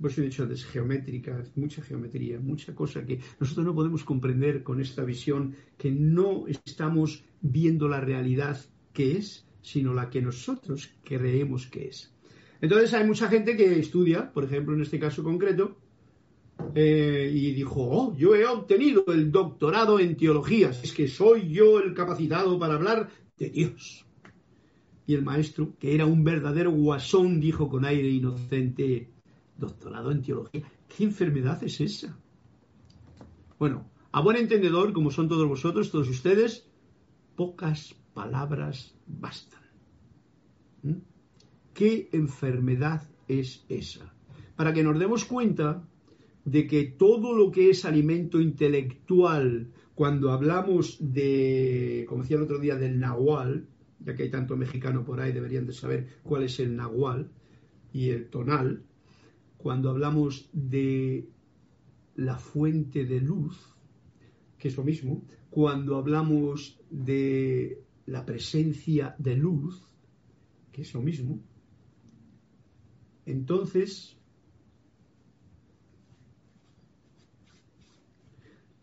por eso he dicho antes, geométrica, mucha geometría, mucha cosa que nosotros no podemos comprender con esta visión, que no estamos viendo la realidad que es, sino la que nosotros creemos que es. Entonces hay mucha gente que estudia, por ejemplo, en este caso concreto, eh, y dijo, oh, yo he obtenido el doctorado en teología, es que soy yo el capacitado para hablar de Dios. Y el maestro, que era un verdadero guasón, dijo con aire inocente, doctorado en teología, ¿qué enfermedad es esa? Bueno, a buen entendedor, como son todos vosotros, todos ustedes, pocas palabras bastan. ¿Mm? ¿Qué enfermedad es esa? Para que nos demos cuenta de que todo lo que es alimento intelectual, cuando hablamos de, como decía el otro día, del nahual, ya que hay tanto mexicano por ahí, deberían de saber cuál es el nahual y el tonal, cuando hablamos de la fuente de luz, que es lo mismo, cuando hablamos de la presencia de luz, que es lo mismo, entonces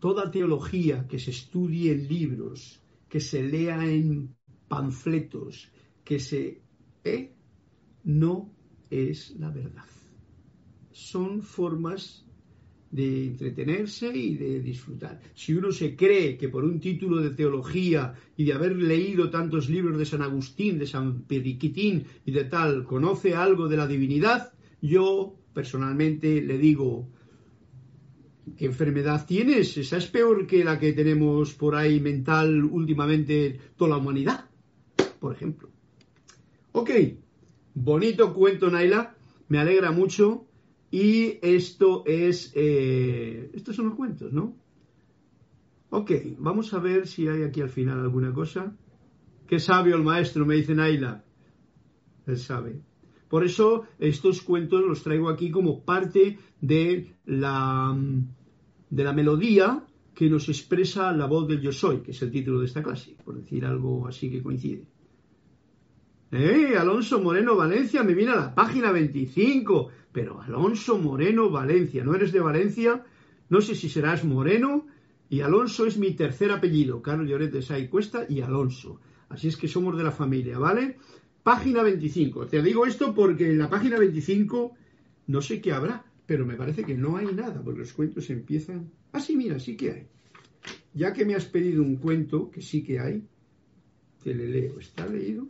toda teología que se estudie en libros, que se lea en panfletos, que se... ¿eh? no es la verdad. Son formas de entretenerse y de disfrutar. Si uno se cree que por un título de teología y de haber leído tantos libros de San Agustín, de San Periquitín y de tal, conoce algo de la divinidad, yo personalmente le digo, ¿qué enfermedad tienes? Esa es peor que la que tenemos por ahí mental últimamente toda la humanidad, por ejemplo. Ok, bonito cuento, Naila, me alegra mucho y esto es, eh, estos son los cuentos, ¿no? Ok, vamos a ver si hay aquí al final alguna cosa. Qué sabio el maestro, me dice Naila. Él sabe. Por eso estos cuentos los traigo aquí como parte de la, de la melodía que nos expresa la voz del yo soy, que es el título de esta clase, por decir algo así que coincide. ¡Eh! Alonso Moreno Valencia, me viene a la página 25. Pero Alonso Moreno Valencia, ¿no eres de Valencia? No sé si serás Moreno. Y Alonso es mi tercer apellido. Carlos Lloret de Cuesta y Alonso. Así es que somos de la familia, ¿vale? Página 25. Te digo esto porque en la página 25 no sé qué habrá, pero me parece que no hay nada, porque los cuentos empiezan. Ah, sí, mira, sí que hay. Ya que me has pedido un cuento, que sí que hay, te le leo. ¿Está leído?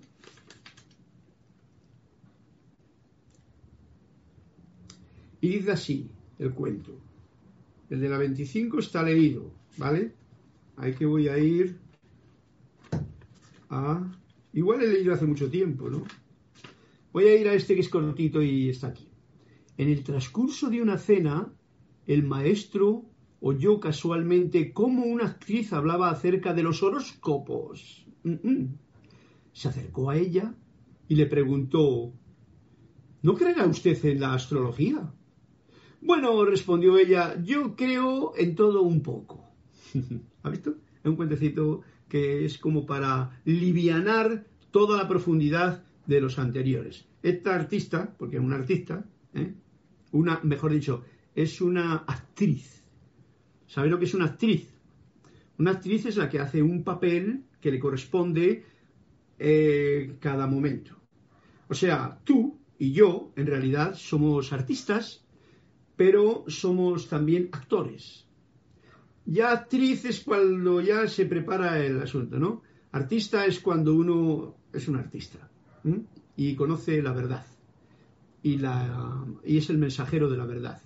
Y dice así el cuento. El de la 25 está leído, ¿vale? Ahí que voy a ir a... Igual he leído hace mucho tiempo, ¿no? Voy a ir a este que es cortito y está aquí. En el transcurso de una cena, el maestro oyó casualmente cómo una actriz hablaba acerca de los horóscopos. Se acercó a ella y le preguntó, ¿no creerá usted en la astrología? Bueno, respondió ella, yo creo en todo un poco. ¿Ha visto? Es un cuentecito que es como para livianar toda la profundidad de los anteriores. Esta artista, porque es una artista, ¿eh? una, mejor dicho, es una actriz. ¿Sabéis lo que es una actriz? Una actriz es la que hace un papel que le corresponde eh, cada momento. O sea, tú y yo, en realidad, somos artistas, pero somos también actores. Ya actriz es cuando ya se prepara el asunto, ¿no? Artista es cuando uno es un artista y conoce la verdad y, es el mensajero de la verdad.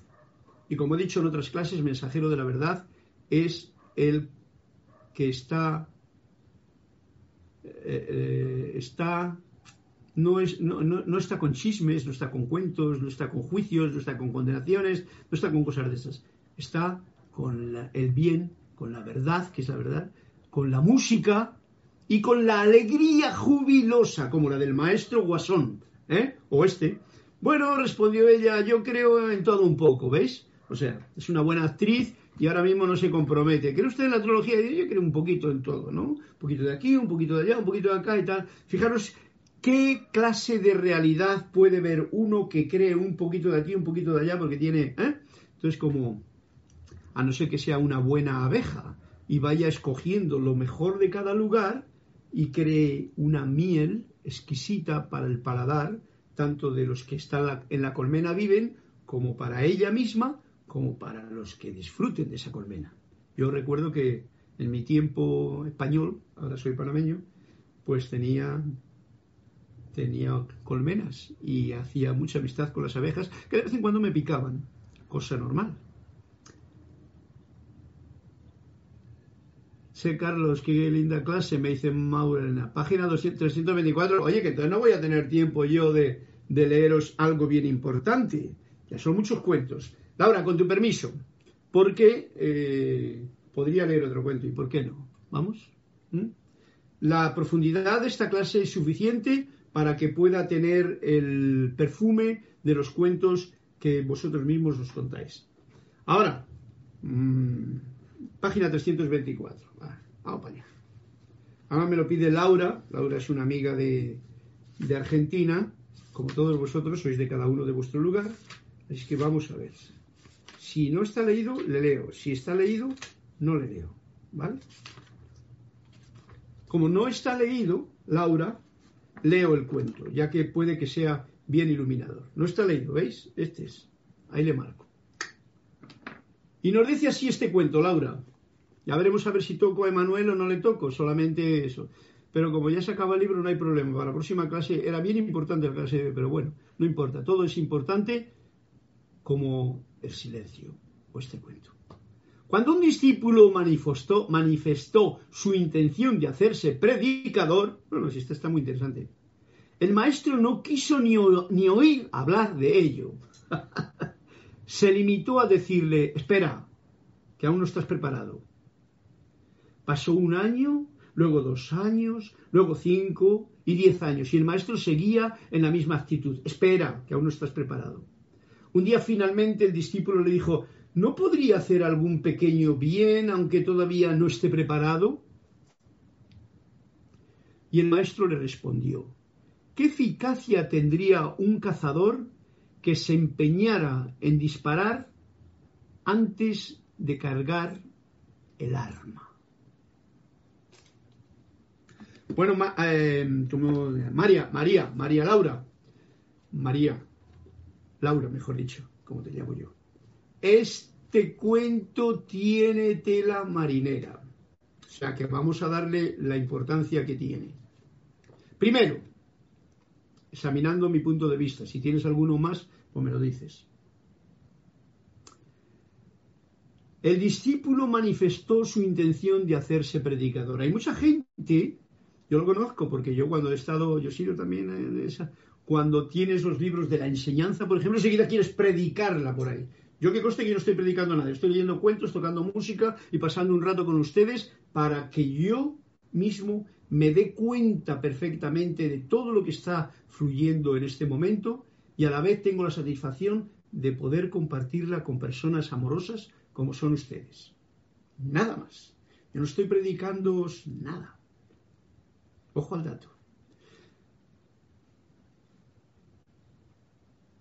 Y como he dicho en otras clases, mensajero de la verdad es el que está, eh, eh, está no, es, no, no, está con chismes, no está con cuentos, no está con juicios, no está con condenaciones, no está con cosas de esas. Está con el bien, con la verdad, que es la verdad, con la música y con la alegría jubilosa, como la del maestro Guasón, ¿eh? O este. Bueno, respondió ella, yo creo en todo un poco, ¿veis? O sea, es una buena actriz y ahora mismo no se compromete. ¿Cree usted en la astrología? Yo creo un poquito en todo, ¿no? Un poquito de aquí, un poquito de allá, un poquito de acá y tal. Fijaros qué clase de realidad puede ver uno que cree un poquito de aquí, un poquito de allá, porque tiene... ¿eh? Entonces, como a no ser que sea una buena abeja y vaya escogiendo lo mejor de cada lugar y cree una miel exquisita para el paladar, tanto de los que están en la colmena viven, como para ella misma, como para los que disfruten de esa colmena. Yo recuerdo que en mi tiempo español, ahora soy panameño, pues tenía tenía colmenas y hacía mucha amistad con las abejas que de vez en cuando me picaban, cosa normal. Sé, Carlos, qué linda clase, me dice Mauro en la página 324. Oye, que entonces no voy a tener tiempo yo de, leeros algo bien importante. Ya son muchos cuentos. Laura, con tu permiso, porque eh, podría leer otro cuento, ¿y por qué no? ¿Vamos? ¿Mm? La profundidad de esta clase es suficiente para que pueda tener el perfume de los cuentos que vosotros mismos os contáis. Ahora, mmm, Página 324. vamos para allá. Ahora me lo pide Laura. Laura es una amiga de, de Argentina. Como todos vosotros, sois de cada uno de vuestro lugar. Así que vamos a ver. Si no está leído, le leo. Si está leído, no le leo. ¿Vale? Como no está leído, Laura, leo el cuento, ya que puede que sea bien iluminador. No está leído, ¿veis? Este es. Ahí le marco. Y nos dice así este cuento, Laura. Ya veremos a ver si toco a Emanuel o no le toco, solamente eso. Pero como ya se acaba el libro, no hay problema. Para la próxima clase era bien importante la clase, pero bueno, no importa. Todo es importante como el silencio o este cuento. Cuando un discípulo manifestó, manifestó su intención de hacerse predicador, bueno, si esto está muy interesante, el maestro no quiso ni, ni oír hablar de ello. se limitó a decirle, espera, que aún no estás preparado. Pasó un año, luego dos años, luego cinco y diez años, y el maestro seguía en la misma actitud, espera, que aún no estás preparado. Un día finalmente el discípulo le dijo, ¿no podría hacer algún pequeño bien aunque todavía no esté preparado? Y el maestro le respondió, ¿qué eficacia tendría un cazador que se empeñara en disparar antes de cargar el arma. Bueno, eh, María, María, María Laura, María, Laura, mejor dicho, como te llamo yo. Este cuento tiene tela marinera. O sea que vamos a darle la importancia que tiene. Primero, examinando mi punto de vista. Si tienes alguno más, pues me lo dices. El discípulo manifestó su intención de hacerse predicador. Hay mucha gente, yo lo conozco porque yo cuando he estado, yo sigo también en esa, cuando tienes los libros de la enseñanza, por ejemplo, enseguida quieres predicarla por ahí. Yo que conste que no estoy predicando nada, estoy leyendo cuentos, tocando música y pasando un rato con ustedes para que yo mismo me dé cuenta perfectamente de todo lo que está fluyendo en este momento y a la vez tengo la satisfacción de poder compartirla con personas amorosas como son ustedes. Nada más. Yo no estoy predicando nada. Ojo al dato.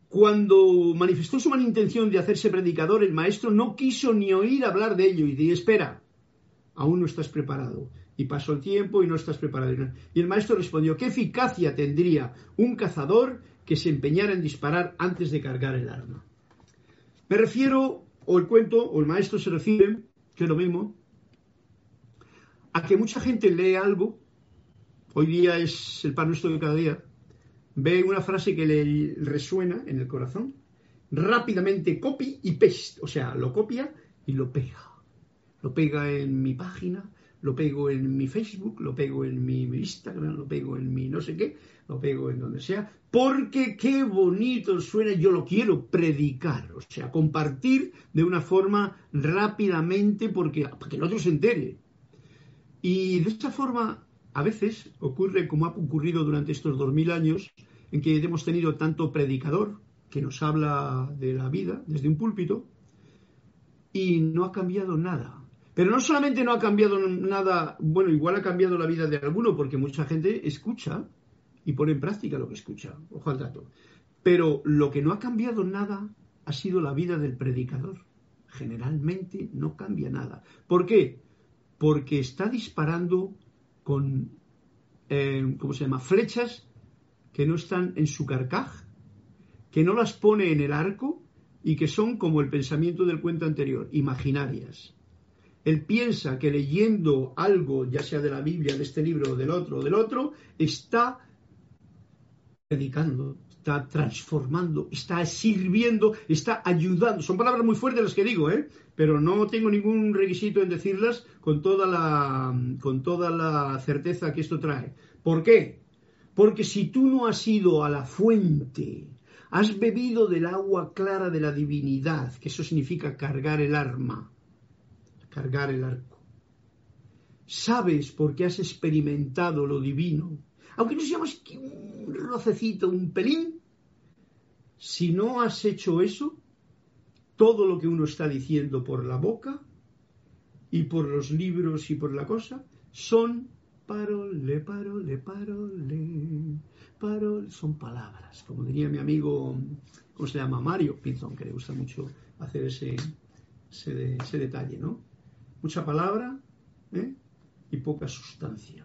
Cuando manifestó su mala intención de hacerse predicador, el maestro no quiso ni oír hablar de ello y dijo, espera, aún no estás preparado. Y pasó el tiempo y no estás preparado. Y el maestro respondió, ¿qué eficacia tendría un cazador que se empeñara en disparar antes de cargar el arma? Me refiero, o el cuento, o el maestro se refiere, que es lo mismo, a que mucha gente lee algo, hoy día es el pan nuestro de cada día, ve una frase que le resuena en el corazón, rápidamente copy y paste, o sea, lo copia y lo pega. Lo pega en mi página, lo pego en mi Facebook, lo pego en mi Instagram, lo pego en mi no sé qué, lo pego en donde sea, porque qué bonito suena, yo lo quiero predicar, o sea, compartir de una forma rápidamente porque, para que el otro se entere. Y de esta forma a veces ocurre como ha ocurrido durante estos dos mil años, en que hemos tenido tanto predicador que nos habla de la vida desde un púlpito y no ha cambiado nada. Pero no solamente no ha cambiado nada, bueno, igual ha cambiado la vida de alguno, porque mucha gente escucha y pone en práctica lo que escucha. Ojo al dato. Pero lo que no ha cambiado nada ha sido la vida del predicador. Generalmente no cambia nada. ¿Por qué? Porque está disparando con, eh, ¿cómo se llama?, flechas que no están en su carcaj, que no las pone en el arco y que son como el pensamiento del cuento anterior, imaginarias. Él piensa que leyendo algo, ya sea de la Biblia, de este libro, del otro, del otro, está predicando, está transformando, está sirviendo, está ayudando. Son palabras muy fuertes las que digo, ¿eh? pero no tengo ningún requisito en decirlas con toda la, con toda la certeza que esto trae. ¿Por qué? Porque si tú no has ido a la fuente, has bebido del agua clara de la divinidad, que eso significa cargar el arma, cargar el arco, sabes porque has experimentado lo divino, aunque no sea más que un rocecito, un pelín, si no has hecho eso, todo lo que uno está diciendo por la boca y por los libros y por la cosa son parole, parole, parole, parole, son palabras. Como diría mi amigo, ¿cómo se llama? Mario Pinzón, que le gusta mucho hacer ese, ese, detalle, ¿no? Mucha palabra ¿eh? y poca sustancia.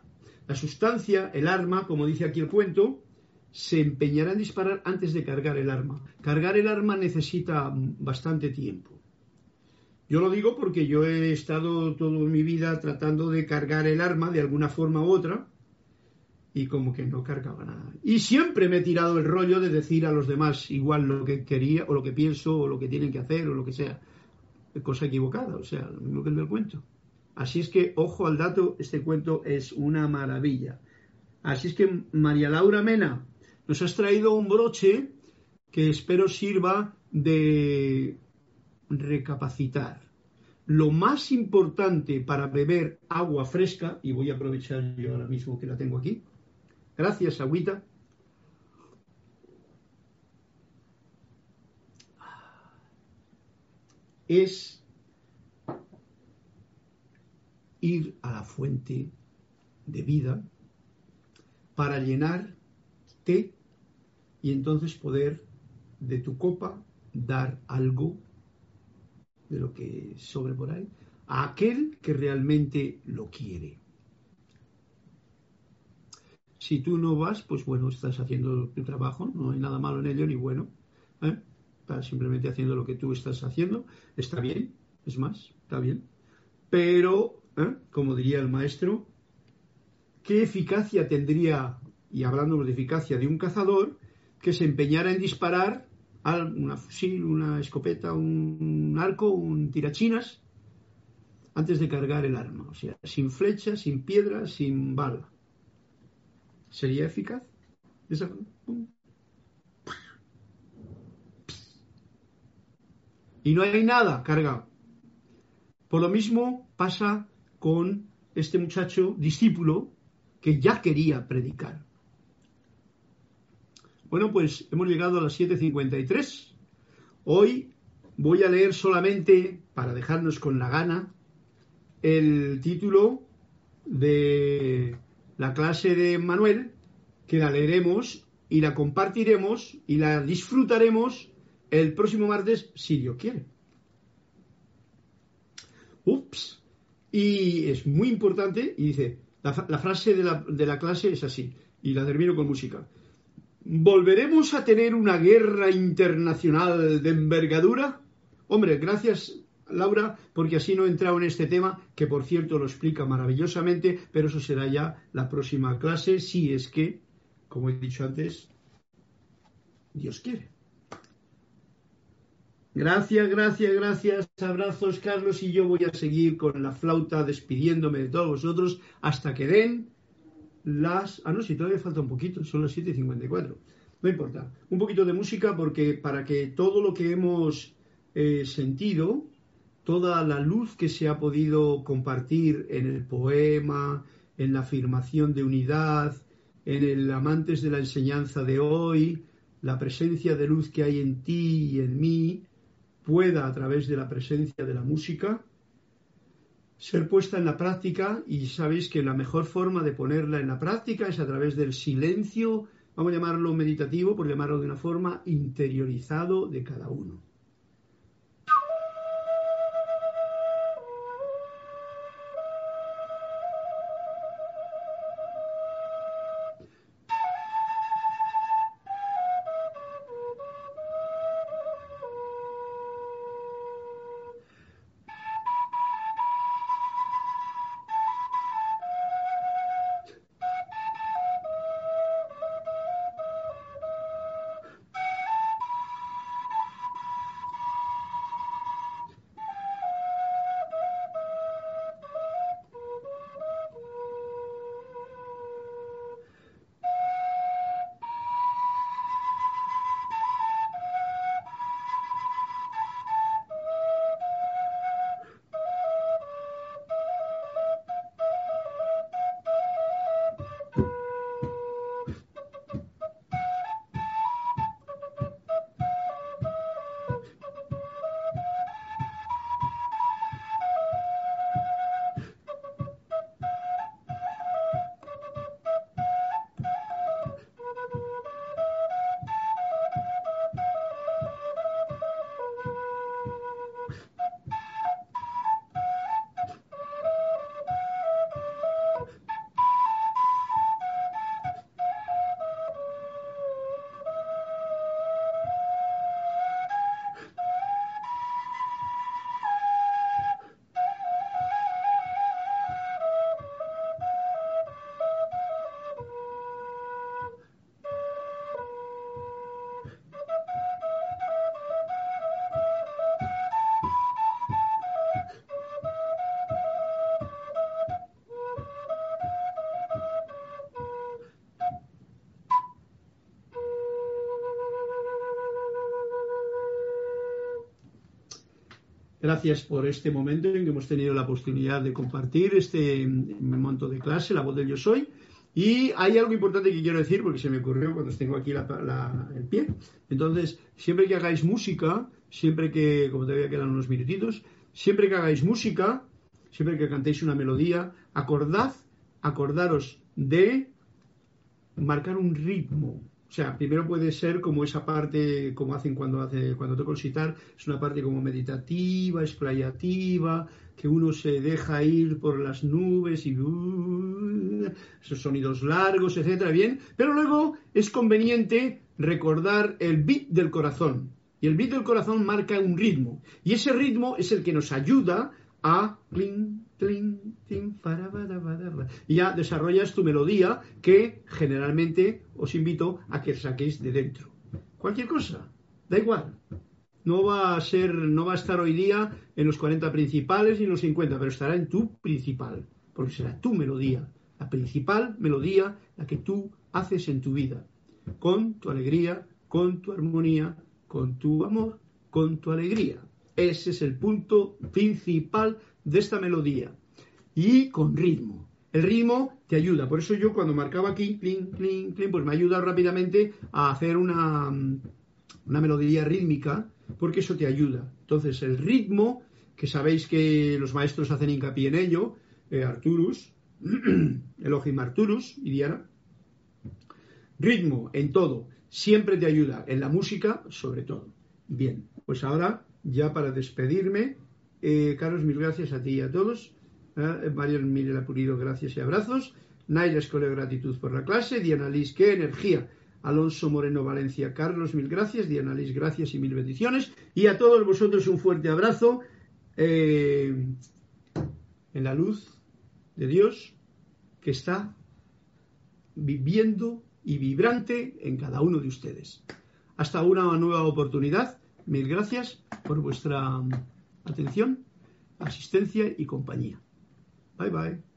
La sustancia, el arma, como dice aquí el cuento, se empeñará en disparar antes de cargar el arma. Cargar el arma necesita bastante tiempo. Yo lo digo porque yo he estado toda mi vida tratando de cargar el arma de alguna forma u otra y como que no cargaba nada. Y siempre me he tirado el rollo de decir a los demás igual lo que quería o lo que pienso o lo que tienen que hacer o lo que sea. Cosa equivocada, o sea, lo mismo que el del cuento. Así es que, ojo al dato, este cuento es una maravilla. Así es que, María Laura Mena, nos has traído un broche que espero sirva de recapacitar. Lo más importante para beber agua fresca, y voy a aprovechar yo ahora mismo que la tengo aquí, gracias, agüita, es ir a la fuente de vida para llenar y entonces poder de tu copa dar algo de lo que sobre por ahí a aquel que realmente lo quiere. Si tú no vas, pues bueno, estás haciendo tu trabajo, no hay nada malo en ello ni bueno. ¿eh? Estás simplemente haciendo lo que tú estás haciendo, está bien, es más, está bien. Pero, ¿eh? como diría el maestro, ¿qué eficacia tendría y hablando de eficacia de un cazador que se empeñara en disparar una fusil, una escopeta, un arco, un tirachinas antes de cargar el arma, o sea, sin flecha, sin piedra, sin bala. ¿Sería eficaz? y no hay nada cargado. Por lo mismo pasa con este muchacho discípulo que ya quería predicar. Bueno, pues hemos llegado a las 7.53. Hoy voy a leer solamente, para dejarnos con la gana, el título de la clase de Manuel, que la leeremos y la compartiremos y la disfrutaremos el próximo martes, si Dios quiere. Ups. Y es muy importante, y dice, la, frase de la, de la clase es así, y la termino con música. ¿Volveremos a tener una guerra internacional de envergadura? Hombre, gracias Laura, porque así no he entrado en este tema, que por cierto lo explica maravillosamente, pero eso será ya la próxima clase, si es que, como he dicho antes, Dios quiere. Gracias, gracias, gracias. Abrazos, Carlos, y yo voy a seguir con la flauta despidiéndome de todos vosotros hasta que den las... Ah, no, si todavía falta un poquito, son las 7.54. No importa. Un poquito de música porque para que todo lo que hemos eh, sentido, toda la luz que se ha podido compartir en el poema, en la afirmación de unidad, en el amantes de la enseñanza de hoy, la presencia de luz que hay en ti y en mí, pueda a través de la presencia de la música ser puesta en la práctica y sabéis que la mejor forma de ponerla en la práctica es a través del silencio, vamos a llamarlo meditativo, por llamarlo de una forma interiorizado de cada uno. Gracias por este momento en que hemos tenido la oportunidad de compartir este momento de clase, la voz del yo soy. Y hay algo importante que quiero decir porque se me ocurrió cuando tengo aquí el pie. Entonces, siempre que hagáis música, siempre que, como todavía quedan unos minutitos, siempre que hagáis música, siempre que cantéis una melodía, acordad, acordaros de marcar un ritmo, o sea, primero puede ser como esa parte, como hacen cuando hace, cuando toco el sitar, es una parte como meditativa, explayativa, que uno se deja ir por las nubes y uh, esos sonidos largos, etcétera, bien. Pero luego es conveniente recordar el beat del corazón. Y el beat del corazón marca un ritmo. Y ese ritmo es el que nos ayuda a y ya desarrollas tu melodía que generalmente os invito a que saquéis de dentro. Cualquier cosa, da igual. No va a ser, no va a estar hoy día en los 40 principales ni en los 50, pero estará en tu principal, porque será tu melodía, la principal melodía, la que tú haces en tu vida, con tu alegría, con tu armonía, con tu amor, con tu alegría. Ese es el punto principal de esta melodía. Y con ritmo. El ritmo te ayuda. Por eso yo cuando marcaba aquí, clink, clink, clink, pues me ayuda rápidamente a hacer una, una melodía rítmica, porque eso te ayuda. Entonces el ritmo, que sabéis que los maestros hacen hincapié en ello, eh, Arturus, Elohim Arturus y Diana, ritmo en todo, siempre te ayuda, en la música sobre todo. Bien, pues ahora ya para despedirme, eh, Carlos, mil gracias a ti y a todos. Eh, Mario Mirela Purido, gracias y abrazos. Naila Escoleo, gratitud por la clase. Diana Liz, qué energía. Alonso Moreno Valencia, Carlos, mil gracias. Diana Liz, gracias y mil bendiciones. Y a todos vosotros un fuerte abrazo eh, en la luz de Dios que está viviendo y vibrante en cada uno de ustedes. Hasta una nueva oportunidad. Mil gracias por vuestra atención, asistencia y compañía. Bye bye.